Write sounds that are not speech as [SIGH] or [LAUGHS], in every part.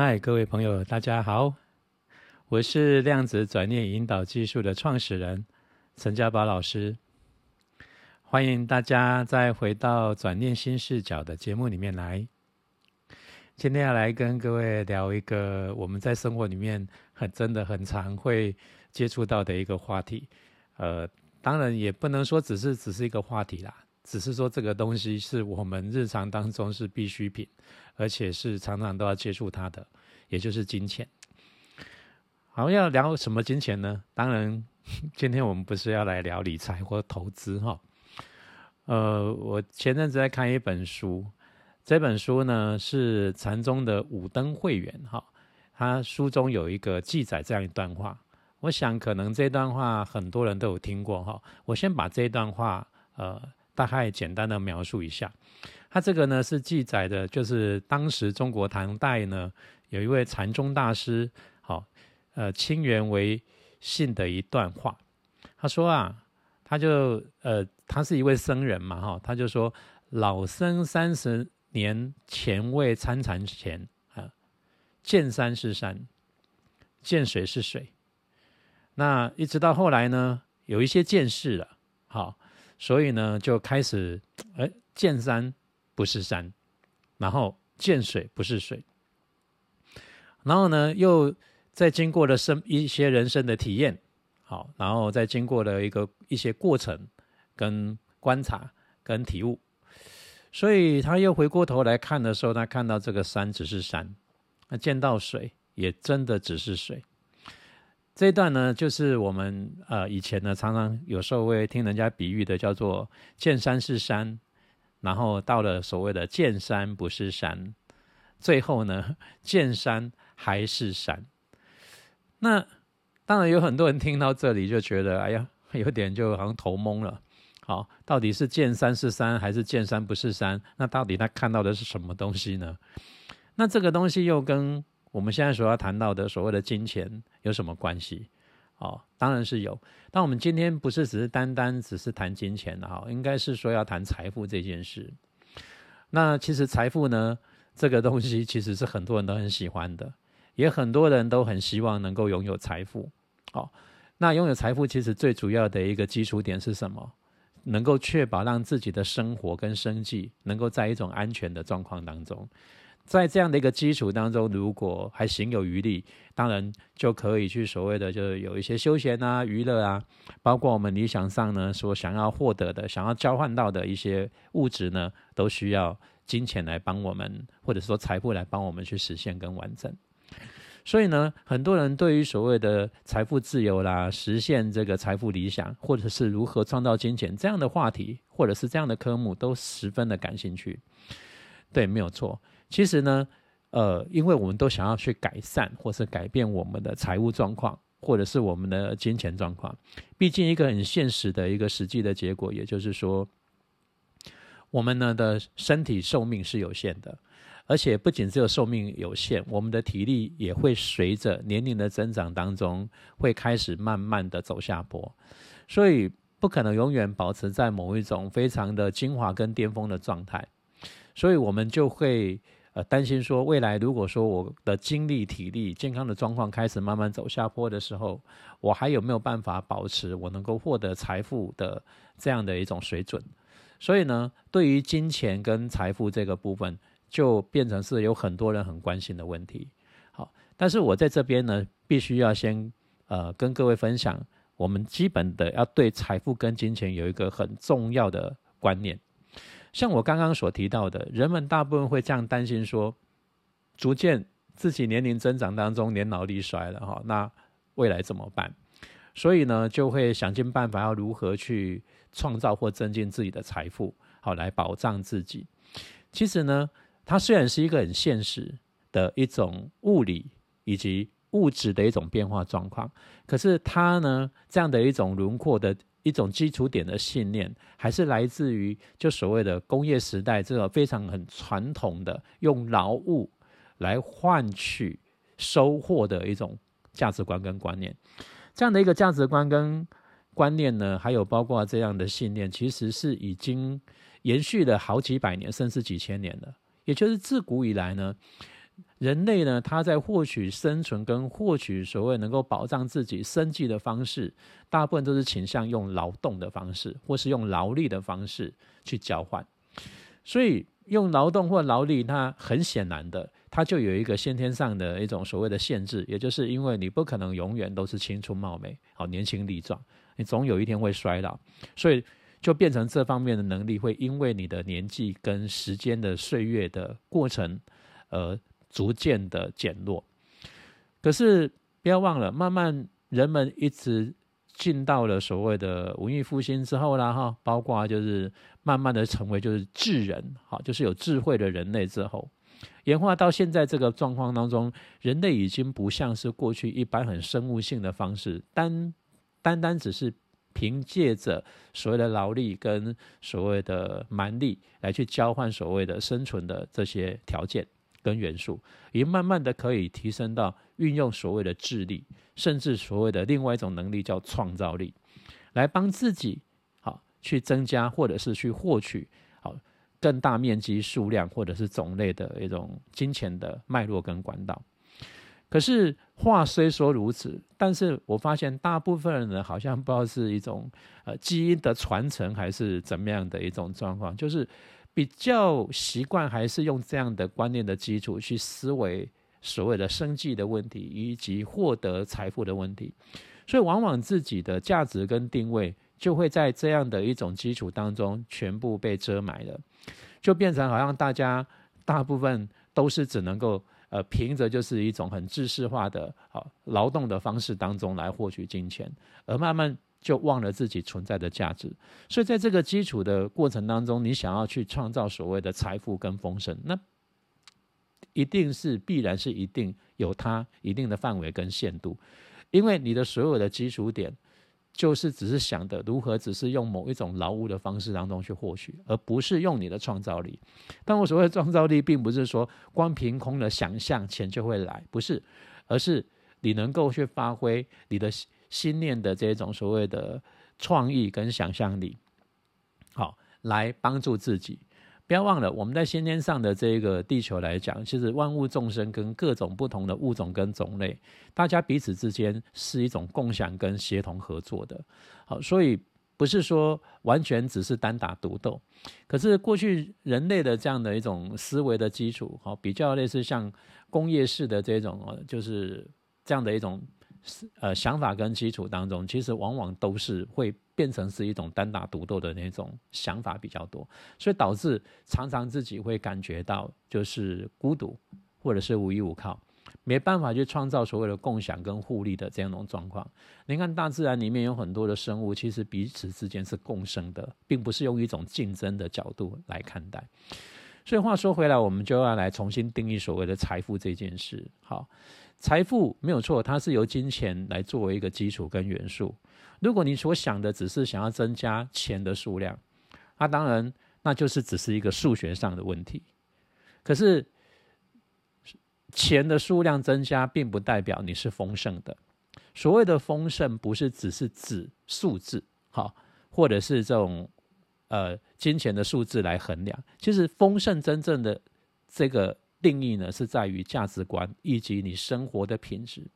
嗨，各位朋友，大家好，我是量子转念引导技术的创始人陈家宝老师，欢迎大家再回到转念新视角的节目里面来。今天要来跟各位聊一个我们在生活里面很真的很常会接触到的一个话题，呃，当然也不能说只是只是一个话题啦，只是说这个东西是我们日常当中是必需品，而且是常常都要接触它的，也就是金钱。好，要聊什么金钱呢？当然，今天我们不是要来聊理财或投资哈。呃，我前阵子在看一本书。这本书呢是禅宗的五灯会员哈，他书中有一个记载这样一段话，我想可能这段话很多人都有听过哈。我先把这段话呃大概简单的描述一下，他这个呢是记载的，就是当时中国唐代呢有一位禅宗大师，好呃清源为信的一段话，他说啊，他就呃他是一位僧人嘛哈，他就说老僧三十。年前未参禅前啊，见山是山，见水是水。那一直到后来呢，有一些见识了，好，所以呢就开始，哎，见山不是山，然后见水不是水，然后呢又再经过了生一些人生的体验，好，然后再经过了一个一些过程跟观察跟体悟。所以他又回过头来看的时候，他看到这个山只是山，那见到水也真的只是水。这一段呢，就是我们呃以前呢常常有时候会听人家比喻的，叫做见山是山，然后到了所谓的见山不是山，最后呢 [LAUGHS] 见山还是山。那当然有很多人听到这里就觉得，哎呀，有点就好像头懵了。好，到底是见山是山，还是见山不是山？那到底他看到的是什么东西呢？那这个东西又跟我们现在所要谈到的所谓的金钱有什么关系？哦，当然是有。但我们今天不是只是单单只是谈金钱的哈，应该是说要谈财富这件事。那其实财富呢，这个东西其实是很多人都很喜欢的，也很多人都很希望能够拥有财富。哦，那拥有财富其实最主要的一个基础点是什么？能够确保让自己的生活跟生计能够在一种安全的状况当中，在这样的一个基础当中，如果还行有余力，当然就可以去所谓的就是有一些休闲啊、娱乐啊，包括我们理想上呢所想要获得的、想要交换到的一些物质呢，都需要金钱来帮我们，或者说财富来帮我们去实现跟完整。所以呢，很多人对于所谓的财富自由啦、实现这个财富理想，或者是如何创造金钱这样的话题，或者是这样的科目，都十分的感兴趣。对，没有错。其实呢，呃，因为我们都想要去改善或是改变我们的财务状况，或者是我们的金钱状况。毕竟一个很现实的一个实际的结果，也就是说，我们呢的身体寿命是有限的。而且不仅只有寿命有限，我们的体力也会随着年龄的增长当中，会开始慢慢的走下坡，所以不可能永远保持在某一种非常的精华跟巅峰的状态，所以我们就会呃担心说，未来如果说我的精力、体力、健康的状况开始慢慢走下坡的时候，我还有没有办法保持我能够获得财富的这样的一种水准？所以呢，对于金钱跟财富这个部分。就变成是有很多人很关心的问题，好，但是我在这边呢，必须要先呃跟各位分享，我们基本的要对财富跟金钱有一个很重要的观念。像我刚刚所提到的，人们大部分会这样担心说，逐渐自己年龄增长当中年老力衰了哈，那未来怎么办？所以呢，就会想尽办法要如何去创造或增进自己的财富，好来保障自己。其实呢。它虽然是一个很现实的一种物理以及物质的一种变化状况，可是它呢这样的一种轮廓的一种基础点的信念，还是来自于就所谓的工业时代这个非常很传统的用劳务来换取收获的一种价值观跟观念。这样的一个价值观跟观念呢，还有包括这样的信念，其实是已经延续了好几百年，甚至几千年了。也就是自古以来呢，人类呢，他在获取生存跟获取所谓能够保障自己生计的方式，大部分都是倾向用劳动的方式，或是用劳力的方式去交换。所以用劳动或劳力，它很显然的，它就有一个先天上的一种所谓的限制，也就是因为你不可能永远都是青春貌美、好年轻力壮，你总有一天会衰老，所以就变成这方面的能力会因为你的年纪跟时间的岁月的过程，呃。逐渐的减弱，可是不要忘了，慢慢人们一直进到了所谓的文艺复兴之后啦，哈，包括就是慢慢的成为就是智人，好，就是有智慧的人类之后，演化到现在这个状况当中，人类已经不像是过去一般很生物性的方式，单单单只是凭借着所谓的劳力跟所谓的蛮力来去交换所谓的生存的这些条件。跟元素，也慢慢的可以提升到运用所谓的智力，甚至所谓的另外一种能力叫创造力，来帮自己好去增加或者是去获取好更大面积数量或者是种类的一种金钱的脉络跟管道。可是话虽说如此，但是我发现大部分人，好像不知道是一种呃基因的传承还是怎么样的一种状况，就是。比较习惯还是用这样的观念的基础去思维所谓的生计的问题以及获得财富的问题，所以往往自己的价值跟定位就会在这样的一种基础当中全部被遮埋了，就变成好像大家大部分都是只能够呃凭着就是一种很知识化的啊劳动的方式当中来获取金钱，而慢慢。就忘了自己存在的价值，所以在这个基础的过程当中，你想要去创造所谓的财富跟丰盛，那一定是必然是一定有它一定的范围跟限度，因为你的所有的基础点就是只是想的如何只是用某一种劳务的方式当中去获取，而不是用你的创造力。但我所谓的创造力，并不是说光凭空的想象钱就会来，不是，而是你能够去发挥你的。心念的这种所谓的创意跟想象力，好来帮助自己。不要忘了，我们在先天上的这个地球来讲，其实万物众生跟各种不同的物种跟种类，大家彼此之间是一种共享跟协同合作的。好，所以不是说完全只是单打独斗。可是过去人类的这样的一种思维的基础，好比较类似像工业式的这种，就是这样的一种。呃，想法跟基础当中，其实往往都是会变成是一种单打独斗的那种想法比较多，所以导致常常自己会感觉到就是孤独，或者是无依无靠，没办法去创造所谓的共享跟互利的这样一种状况。你看大自然里面有很多的生物，其实彼此之间是共生的，并不是用一种竞争的角度来看待。所以话说回来，我们就要来重新定义所谓的财富这件事。好。财富没有错，它是由金钱来作为一个基础跟元素。如果你所想的只是想要增加钱的数量，那当然那就是只是一个数学上的问题。可是钱的数量增加，并不代表你是丰盛的。所谓的丰盛，不是只是指数字，好，或者是这种呃金钱的数字来衡量。其实丰盛真正的这个。定义呢是在于价值观以及你生活的品质，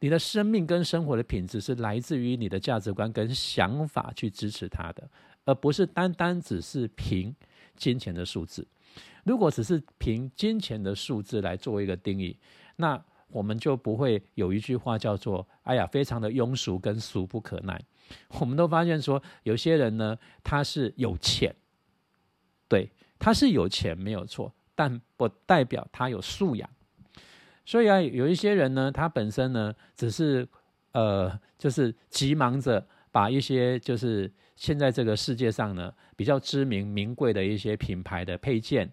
你的生命跟生活的品质是来自于你的价值观跟想法去支持它的，而不是单单只是凭金钱的数字。如果只是凭金钱的数字来做一个定义，那我们就不会有一句话叫做“哎呀，非常的庸俗跟俗不可耐”。我们都发现说，有些人呢，他是有钱，对，他是有钱没有错。但不代表他有素养，所以啊，有一些人呢，他本身呢，只是呃，就是急忙着把一些就是现在这个世界上呢比较知名名贵的一些品牌的配件、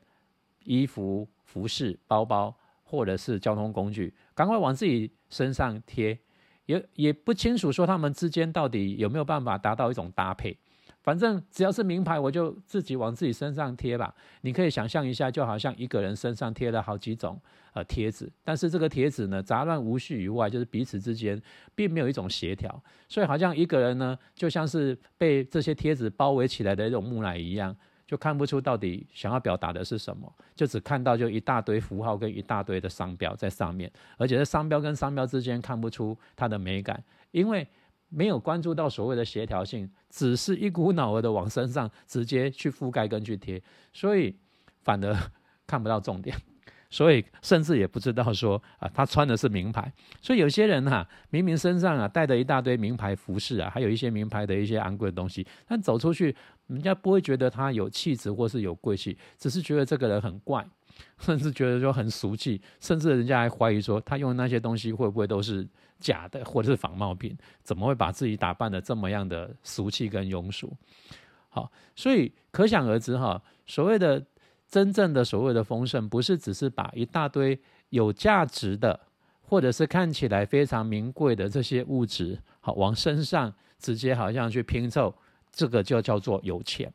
衣服、服饰、包包或者是交通工具，赶快往自己身上贴，也也不清楚说他们之间到底有没有办法达到一种搭配。反正只要是名牌，我就自己往自己身上贴吧。你可以想象一下，就好像一个人身上贴了好几种呃贴纸，但是这个贴纸呢杂乱无序以外，就是彼此之间并没有一种协调，所以好像一个人呢就像是被这些贴纸包围起来的一种木乃伊一样，就看不出到底想要表达的是什么，就只看到就一大堆符号跟一大堆的商标在上面，而且在商标跟商标之间看不出它的美感，因为没有关注到所谓的协调性，只是一股脑儿的往身上直接去覆盖跟去贴，所以反而 [LAUGHS] 看不到重点。所以甚至也不知道说啊，他穿的是名牌。所以有些人哈，明明身上啊带着一大堆名牌服饰啊，还有一些名牌的一些昂贵的东西，但走出去，人家不会觉得他有气质或是有贵气，只是觉得这个人很怪，甚至觉得说很俗气，甚至人家还怀疑说他用那些东西会不会都是假的或者是仿冒品？怎么会把自己打扮的这么样的俗气跟庸俗？好，所以可想而知哈，所谓的。真正的所谓的丰盛，不是只是把一大堆有价值的，或者是看起来非常名贵的这些物质，好往身上直接好像去拼凑，这个就叫做有钱，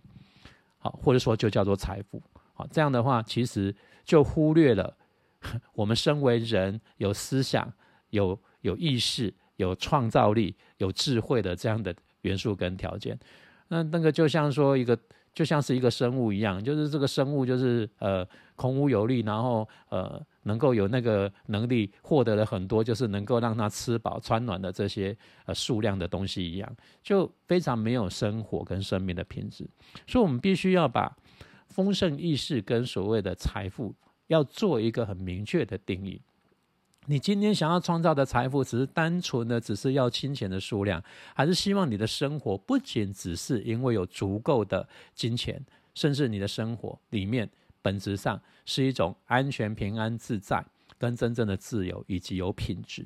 好或者说就叫做财富，好这样的话，其实就忽略了我们身为人有思想、有有意识、有创造力、有智慧的这样的元素跟条件。那那个就像说一个。就像是一个生物一样，就是这个生物就是呃空无有力，然后呃能够有那个能力获得了很多，就是能够让它吃饱穿暖的这些呃数量的东西一样，就非常没有生活跟生命的品质。所以，我们必须要把丰盛意识跟所谓的财富要做一个很明确的定义。你今天想要创造的财富，只是单纯的只是要金钱的数量，还是希望你的生活不仅只是因为有足够的金钱，甚至你的生活里面本质上是一种安全、平安、自在，跟真正的自由以及有品质。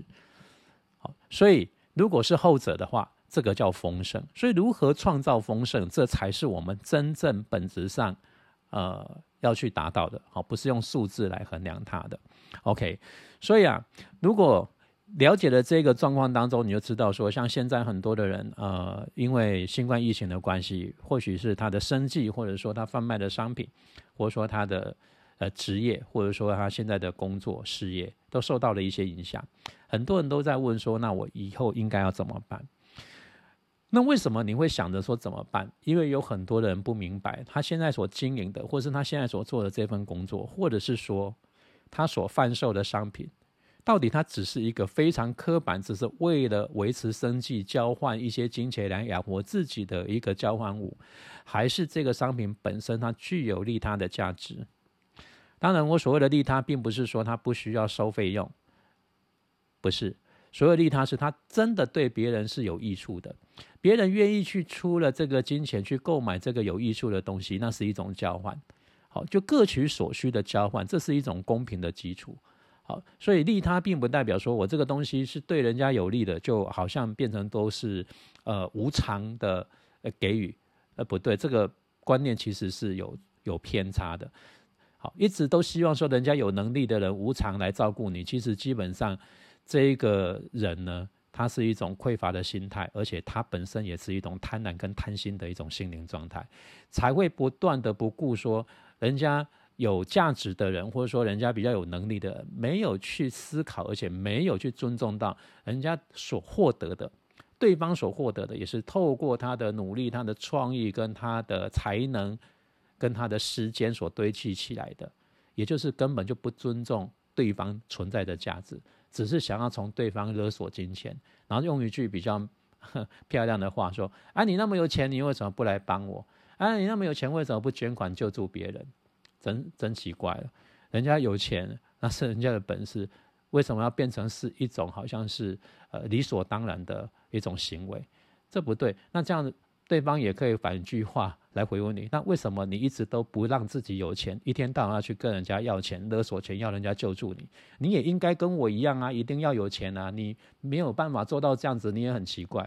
好，所以如果是后者的话，这个叫丰盛。所以如何创造丰盛，这才是我们真正本质上，呃。要去达到的，好，不是用数字来衡量它的。OK，所以啊，如果了解了这个状况当中，你就知道说，像现在很多的人，呃，因为新冠疫情的关系，或许是他的生计，或者说他贩卖的商品，或者说他的呃职业，或者说他现在的工作事业，都受到了一些影响。很多人都在问说，那我以后应该要怎么办？那为什么你会想着说怎么办？因为有很多的人不明白，他现在所经营的，或是他现在所做的这份工作，或者是说他所贩售的商品，到底它只是一个非常刻板，只是为了维持生计、交换一些金钱来养活自己的一个交换物，还是这个商品本身它具有利他的价值？当然，我所谓的利他，并不是说它不需要收费用，不是。所有利他是他真的对别人是有益处的，别人愿意去出了这个金钱去购买这个有益处的东西，那是一种交换。好，就各取所需的交换，这是一种公平的基础。好，所以利他并不代表说我这个东西是对人家有利的，就好像变成都是呃无偿的给予，呃不对，这个观念其实是有有偏差的。好，一直都希望说人家有能力的人无偿来照顾你，其实基本上。这一个人呢，他是一种匮乏的心态，而且他本身也是一种贪婪跟贪心的一种心灵状态，才会不断的不顾说人家有价值的人，或者说人家比较有能力的人，没有去思考，而且没有去尊重到人家所获得的，对方所获得的也是透过他的努力、他的创意跟他的才能跟他的时间所堆砌起来的，也就是根本就不尊重对方存在的价值。只是想要从对方勒索金钱，然后用一句比较 [LAUGHS] 漂亮的话说：“啊，你那么有钱，你为什么不来帮我？啊，你那么有钱，为什么不捐款救助别人？真真奇怪了，人家有钱那是人家的本事，为什么要变成是一种好像是呃理所当然的一种行为？这不对。那这样子。”对方也可以反一句话来回问你，那为什么你一直都不让自己有钱，一天到晚要去跟人家要钱、勒索钱，要人家救助你？你也应该跟我一样啊，一定要有钱啊！你没有办法做到这样子，你也很奇怪，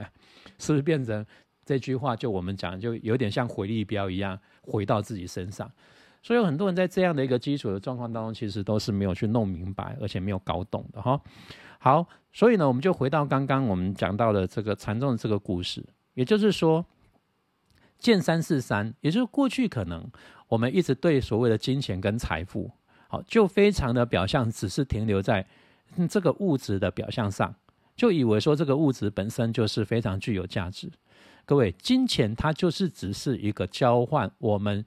是不是变成这句话？就我们讲，就有点像回力标一样，回到自己身上。所以有很多人在这样的一个基础的状况当中，其实都是没有去弄明白，而且没有搞懂的哈。好，所以呢，我们就回到刚刚我们讲到的这个禅宗的这个故事，也就是说。见三是三，也就是过去可能我们一直对所谓的金钱跟财富，好就非常的表象，只是停留在这个物质的表象上，就以为说这个物质本身就是非常具有价值。各位，金钱它就是只是一个交换我们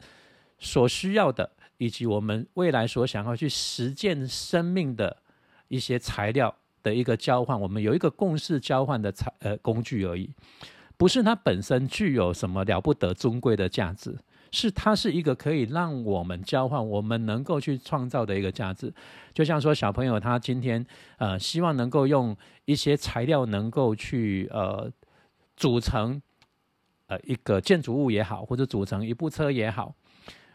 所需要的，以及我们未来所想要去实践生命的一些材料的一个交换，我们有一个共识交换的材呃工具而已，不是它本身具有什么了不得尊贵的价值。是它是一个可以让我们交换，我们能够去创造的一个价值。就像说小朋友他今天呃希望能够用一些材料能够去呃组成呃一个建筑物也好，或者组成一部车也好。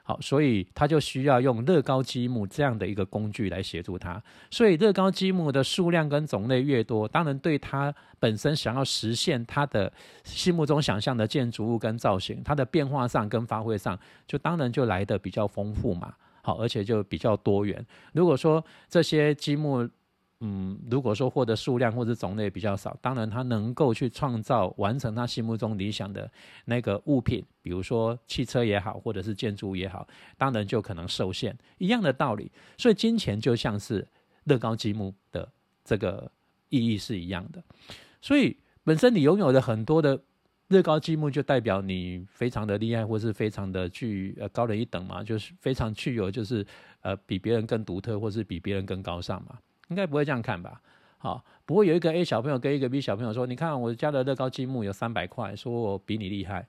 好，所以他就需要用乐高积木这样的一个工具来协助他。所以乐高积木的数量跟种类越多，当然对他本身想要实现他的心目中想象的建筑物跟造型，它的变化上跟发挥上，就当然就来的比较丰富嘛。好，而且就比较多元。如果说这些积木，嗯，如果说获得数量或者种类比较少，当然他能够去创造完成他心目中理想的那个物品，比如说汽车也好，或者是建筑也好，当然就可能受限。一样的道理，所以金钱就像是乐高积木的这个意义是一样的。所以本身你拥有的很多的乐高积木，就代表你非常的厉害，或是非常的具呃高人一等嘛，就是非常具有就是呃比别人更独特，或是比别人更高尚嘛。应该不会这样看吧？好，不会有一个 A 小朋友跟一个 B 小朋友说：“你看我家的乐高积木有三百块，说我比你厉害。”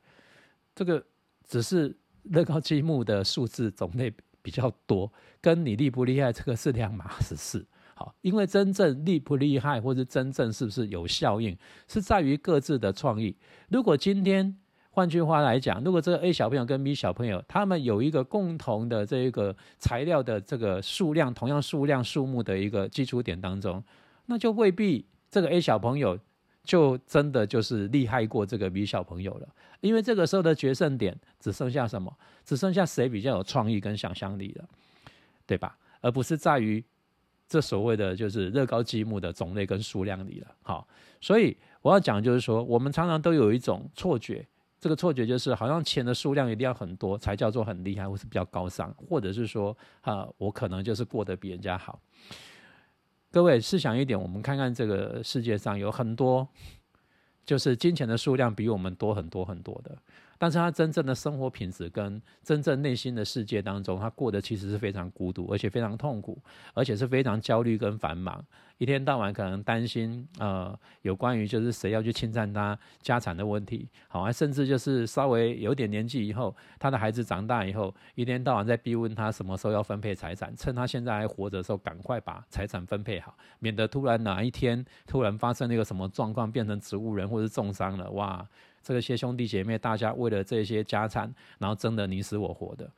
这个只是乐高积木的数字种类比较多，跟你厉不厉害这个是两码子事。好，因为真正厉不厉害，或者真正是不是有效应，是在于各自的创意。如果今天，换句话来讲，如果这个 A 小朋友跟 B 小朋友，他们有一个共同的这一个材料的这个数量，同样数量数目的一个基础点当中，那就未必这个 A 小朋友就真的就是厉害过这个 B 小朋友了，因为这个时候的决胜点只剩下什么？只剩下谁比较有创意跟想象力了，对吧？而不是在于这所谓的就是乐高积木的种类跟数量里了。好，所以我要讲就是说，我们常常都有一种错觉。这个错觉就是，好像钱的数量一定要很多才叫做很厉害，或是比较高尚，或者是说，啊，我可能就是过得比人家好。各位试想一点，我们看看这个世界上有很多，就是金钱的数量比我们多很多很多的。但是他真正的生活品质跟真正内心的世界当中，他过得其实是非常孤独，而且非常痛苦，而且是非常焦虑跟繁忙，一天到晚可能担心呃有关于就是谁要去侵占他家产的问题，好，甚至就是稍微有点年纪以后，他的孩子长大以后，一天到晚在逼问他什么时候要分配财产，趁他现在还活着的时候，赶快把财产分配好，免得突然哪一天突然发生那个什么状况，变成植物人或者重伤了，哇！这些兄弟姐妹，大家为了这些家产，然后争得你死我活的，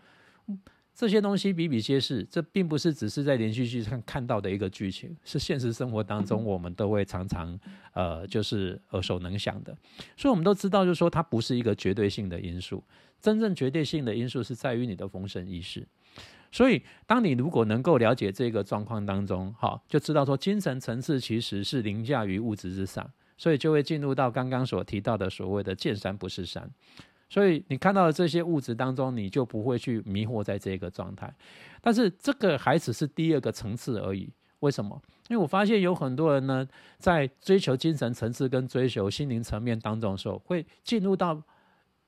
这些东西比比皆是。这并不是只是在连续剧上看到的一个剧情，是现实生活当中我们都会常常呃，就是耳熟能详的。所以，我们都知道，就是说它不是一个绝对性的因素。真正绝对性的因素是在于你的丰盛意识。所以，当你如果能够了解这个状况当中，哈，就知道说精神层次其实是凌驾于物质之上。所以就会进入到刚刚所提到的所谓的见山不是山，所以你看到的这些物质当中，你就不会去迷惑在这个状态。但是这个还只是第二个层次而已。为什么？因为我发现有很多人呢，在追求精神层次跟追求心灵层面当中的时候，会进入到。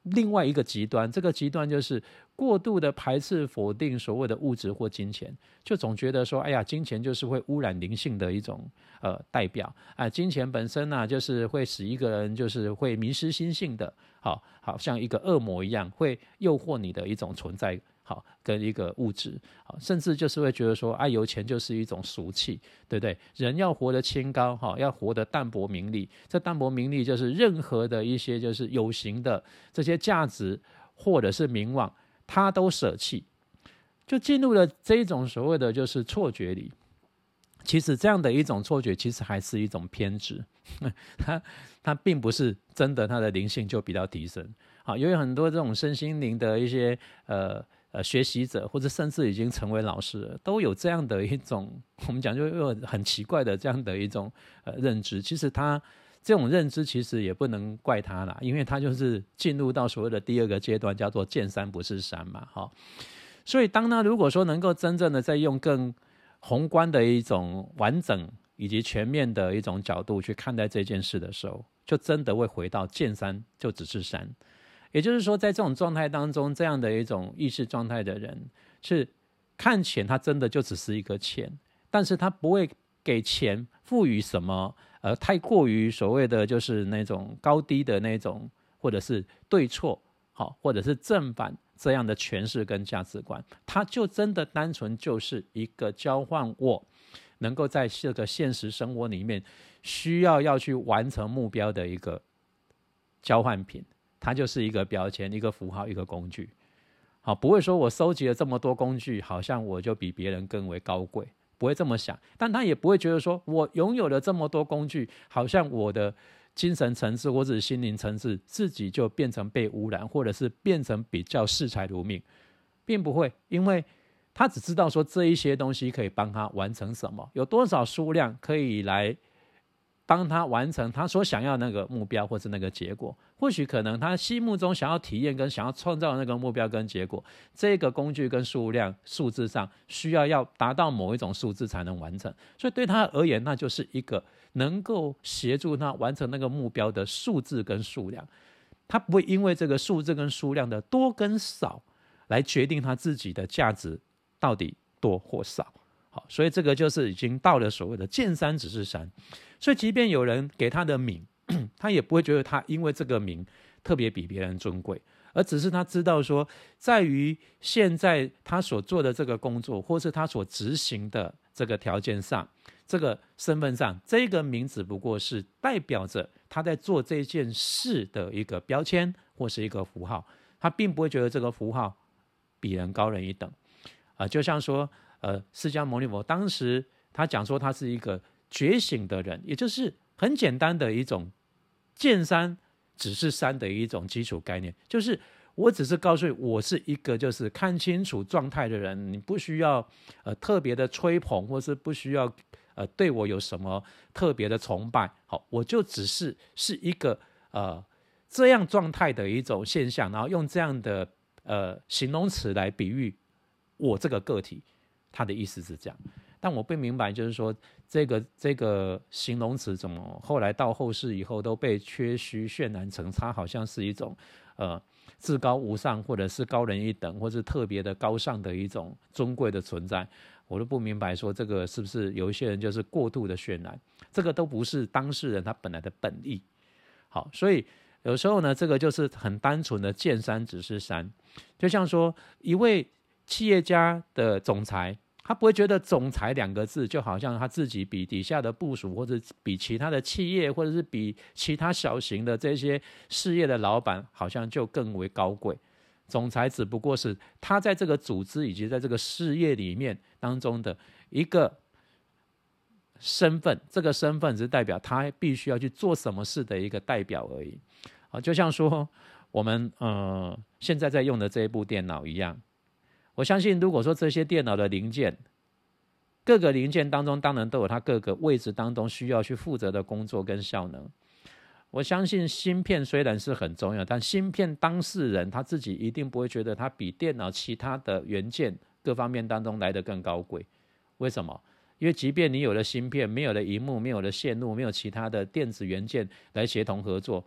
另外一个极端，这个极端就是过度的排斥、否定所谓的物质或金钱，就总觉得说，哎呀，金钱就是会污染灵性的一种呃代表啊，金钱本身呢，就是会使一个人就是会迷失心性的，好，好像一个恶魔一样，会诱惑你的一种存在。好，跟一个物质，好，甚至就是会觉得说，啊，有钱就是一种俗气，对不对？人要活得清高，哈，要活得淡泊名利。这淡泊名利就是任何的一些就是有形的这些价值或者是名望，他都舍弃，就进入了这一种所谓的就是错觉里。其实这样的一种错觉，其实还是一种偏执，[LAUGHS] 他他并不是真的他的灵性就比较提升。好，由于很多这种身心灵的一些呃。呃，学习者或者甚至已经成为老师，都有这样的一种，我们讲就又很奇怪的这样的一种呃认知。其实他这种认知其实也不能怪他啦，因为他就是进入到所谓的第二个阶段，叫做见山不是山嘛，哈。所以当他如果说能够真正的在用更宏观的一种完整以及全面的一种角度去看待这件事的时候，就真的会回到见山就只是山。也就是说，在这种状态当中，这样的一种意识状态的人，是看钱，他真的就只是一个钱，但是他不会给钱赋予什么，呃，太过于所谓的就是那种高低的那种，或者是对错，好，或者是正反这样的诠释跟价值观，他就真的单纯就是一个交换我。能够在这个现实生活里面需要要去完成目标的一个交换品，它就是一个标签、一个符号、一个工具。好，不会说我收集了这么多工具，好像我就比别人更为高贵，不会这么想。但他也不会觉得说我拥有了这么多工具，好像我的精神层次或者心灵层次自己就变成被污染，或者是变成比较视财如命，并不会，因为。他只知道说这一些东西可以帮他完成什么，有多少数量可以来帮他完成他所想要那个目标或是那个结果。或许可能他心目中想要体验跟想要创造那个目标跟结果，这个工具跟数量数字上需要要达到某一种数字才能完成。所以对他而言，那就是一个能够协助他完成那个目标的数字跟数量。他不会因为这个数字跟数量的多跟少来决定他自己的价值。到底多或少？好，所以这个就是已经到了所谓的见山只是山。所以，即便有人给他的名，[CLEARS THROAT] 他也不会觉得他因为这个名特别比别人尊贵，而只是他知道说，在于现在他所做的这个工作，或是他所执行的这个条件上，这个身份上，这个名只不过是代表着他在做这件事的一个标签或是一个符号，他并不会觉得这个符号比人高人一等。啊，就像说，呃，释迦牟尼佛当时他讲说他是一个觉醒的人，也就是很简单的一种见山只是山的一种基础概念，就是我只是告诉你，我是一个就是看清楚状态的人，你不需要呃特别的吹捧，或是不需要呃对我有什么特别的崇拜，好，我就只是是一个呃这样状态的一种现象，然后用这样的呃形容词来比喻。我这个个体，他的意思是这样，但我不明白，就是说这个这个形容词怎么后来到后世以后都被缺虚渲染成，它好像是一种呃至高无上，或者是高人一等，或是特别的高尚的一种尊贵的存在，我都不明白说这个是不是有一些人就是过度的渲染，这个都不是当事人他本来的本意。好，所以有时候呢，这个就是很单纯的见山只是山，就像说一位。企业家的总裁，他不会觉得“总裁”两个字就好像他自己比底下的部署，或者比其他的企业，或者是比其他小型的这些事业的老板，好像就更为高贵。总裁只不过是他在这个组织以及在这个事业里面当中的一个身份，这个身份只是代表他必须要去做什么事的一个代表而已。啊，就像说我们呃现在在用的这一部电脑一样。我相信，如果说这些电脑的零件，各个零件当中，当然都有它各个位置当中需要去负责的工作跟效能。我相信芯片虽然是很重要，但芯片当事人他自己一定不会觉得它比电脑其他的元件各方面当中来的更高贵。为什么？因为即便你有了芯片，没有了荧幕，没有了线路，没有其他的电子元件来协同合作，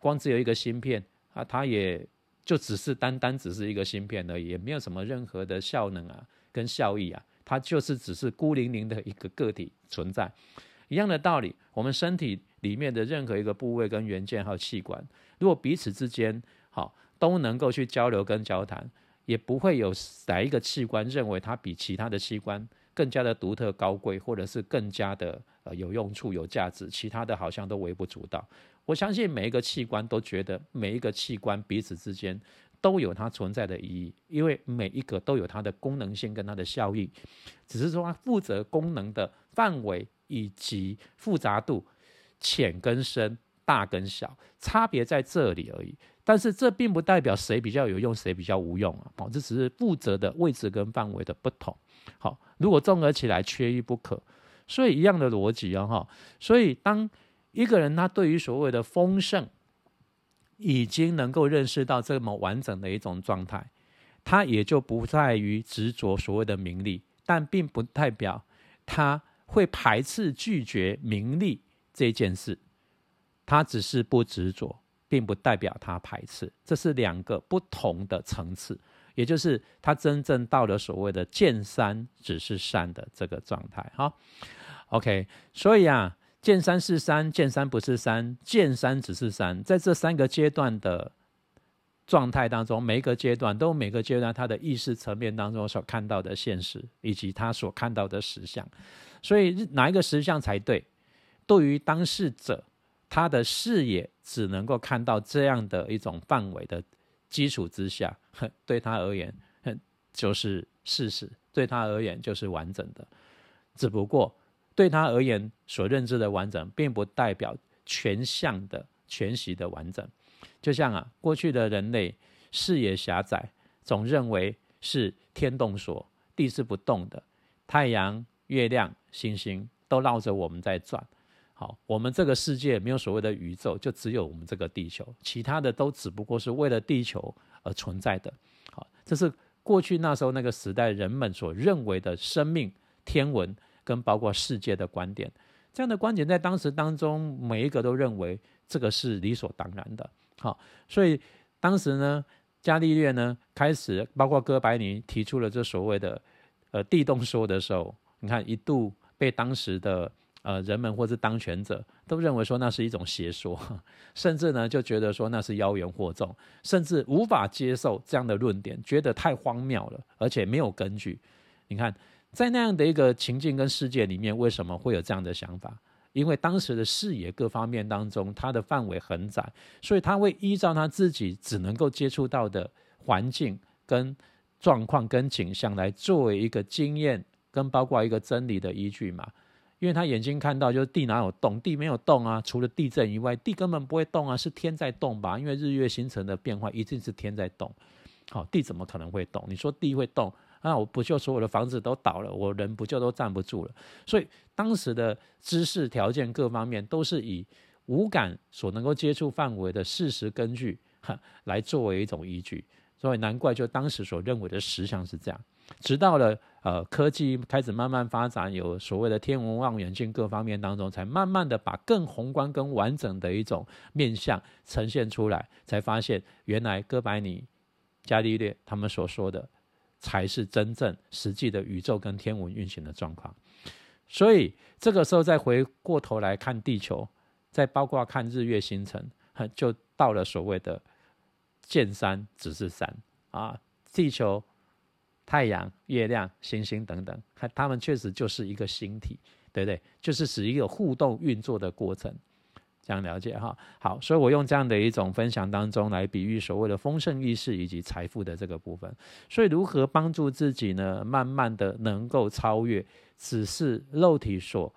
光只有一个芯片啊，它也。就只是单单只是一个芯片而已，也没有什么任何的效能啊，跟效益啊，它就是只是孤零零的一个个体存在。一样的道理，我们身体里面的任何一个部位跟元件还有器官，如果彼此之间好都能够去交流跟交谈，也不会有哪一个器官认为它比其他的器官更加的独特高贵，或者是更加的呃有用处有价值，其他的好像都微不足道。我相信每一个器官都觉得每一个器官彼此之间都有它存在的意义，因为每一个都有它的功能性跟它的效益，只是说它负责功能的范围以及复杂度、浅跟深、大跟小，差别在这里而已。但是这并不代表谁比较有用，谁比较无用啊！哦，这只是负责的位置跟范围的不同。好，如果综合起来缺一不可，所以一样的逻辑啊！哈，所以当。一个人他对于所谓的丰盛，已经能够认识到这么完整的一种状态，他也就不在于执着所谓的名利，但并不代表他会排斥拒绝名利这件事，他只是不执着，并不代表他排斥，这是两个不同的层次。也就是他真正到了所谓的见山只是山的这个状态。哈，OK，所以啊，见山是山，见山不是山，见山只是山，在这三个阶段的状态当中，每一个阶段都有每个阶段他的意识层面当中所看到的现实，以及他所看到的实相。所以哪一个实相才对？对于当事者，他的视野只能够看到这样的一种范围的。基础之下，对他而言，就是事实；对他而言，就是完整的。只不过，对他而言，所认知的完整，并不代表全向的、全息的完整。就像啊，过去的人类视野狭窄，总认为是天动所，地是不动的，太阳、月亮、星星都绕着我们在转。好，我们这个世界没有所谓的宇宙，就只有我们这个地球，其他的都只不过是为了地球而存在的。好，这是过去那时候那个时代人们所认为的生命、天文跟包括世界的观点。这样的观点在当时当中，每一个都认为这个是理所当然的。好，所以当时呢，伽利略呢开始，包括哥白尼提出了这所谓的呃地动说的时候，你看一度被当时的。呃，人们或是当权者都认为说那是一种邪说，[LAUGHS] 甚至呢就觉得说那是妖言惑众，甚至无法接受这样的论点，觉得太荒谬了，而且没有根据。你看，在那样的一个情境跟世界里面，为什么会有这样的想法？因为当时的视野各方面当中，它的范围很窄，所以他会依照他自己只能够接触到的环境跟状况跟景象来作为一个经验跟包括一个真理的依据嘛。因为他眼睛看到就是地哪有动，地没有动啊，除了地震以外，地根本不会动啊，是天在动吧？因为日月星辰的变化一定是天在动，好，地怎么可能会动？你说地会动，那我不就所有的房子都倒了，我人不就都站不住了？所以当时的知识条件各方面都是以五感所能够接触范围的事实根据哈来作为一种依据，所以难怪就当时所认为的实相是这样。直到了呃科技开始慢慢发展，有所谓的天文望远镜各方面当中，才慢慢的把更宏观、更完整的一种面相呈现出来，才发现原来哥白尼、伽利略他们所说的，才是真正实际的宇宙跟天文运行的状况。所以这个时候再回过头来看地球，再包括看日月星辰，就到了所谓的见山只是山啊，地球。太阳、月亮、星星等等，它它们确实就是一个星体，对不对？就是是一个互动运作的过程，这样了解哈。好，所以我用这样的一种分享当中来比喻所谓的丰盛意识以及财富的这个部分。所以如何帮助自己呢？慢慢的能够超越只是肉体所。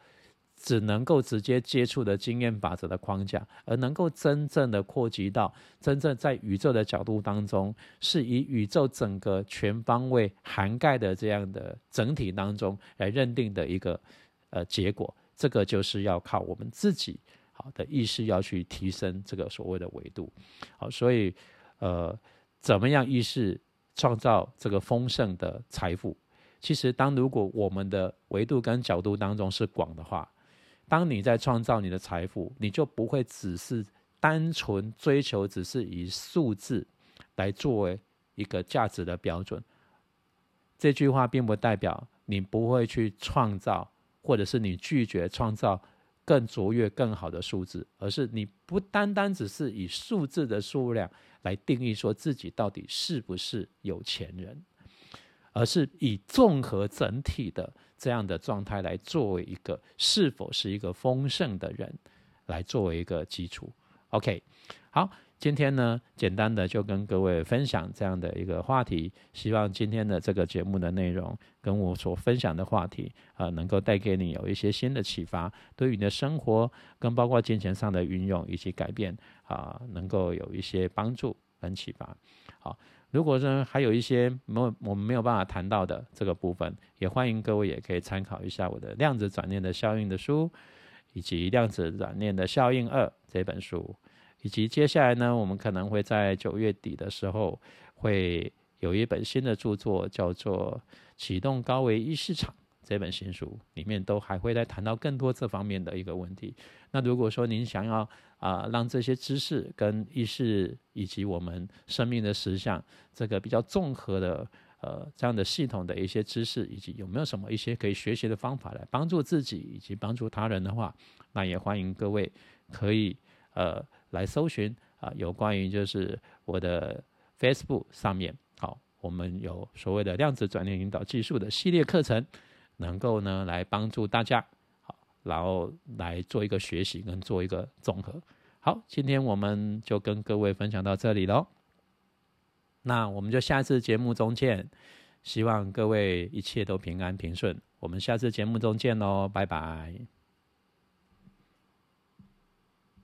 只能够直接接触的经验法则的框架，而能够真正的扩及到真正在宇宙的角度当中，是以宇宙整个全方位涵盖的这样的整体当中来认定的一个呃结果。这个就是要靠我们自己好的意识要去提升这个所谓的维度。好，所以呃，怎么样意识创造这个丰盛的财富？其实，当如果我们的维度跟角度当中是广的话，当你在创造你的财富，你就不会只是单纯追求，只是以数字来作为一个价值的标准。这句话并不代表你不会去创造，或者是你拒绝创造更卓越、更好的数字，而是你不单单只是以数字的数量来定义说自己到底是不是有钱人，而是以综合整体的。这样的状态来作为一个是否是一个丰盛的人，来作为一个基础。OK，好，今天呢，简单的就跟各位分享这样的一个话题，希望今天的这个节目的内容跟我所分享的话题啊，能够带给你有一些新的启发，对于你的生活跟包括金钱上的运用以及改变啊，能够有一些帮助跟启发。好。如果呢还有一些没有我们没有办法谈到的这个部分，也欢迎各位也可以参考一下我的量子转念的效应的书，以及量子转念的效应二这本书，以及接下来呢，我们可能会在九月底的时候会有一本新的著作，叫做《启动高维意识场》这本新书里面都还会再谈到更多这方面的一个问题。那如果说您想要啊，让这些知识跟意识以及我们生命的实相这个比较综合的呃这样的系统的一些知识，以及有没有什么一些可以学习的方法来帮助自己以及帮助他人的话，那也欢迎各位可以呃来搜寻啊，有关于就是我的 Facebook 上面，好，我们有所谓的量子转念引导技术的系列课程。能够呢来帮助大家，好，然后来做一个学习跟做一个综合。好，今天我们就跟各位分享到这里喽。那我们就下次节目中见，希望各位一切都平安平顺。我们下次节目中见喽，拜拜。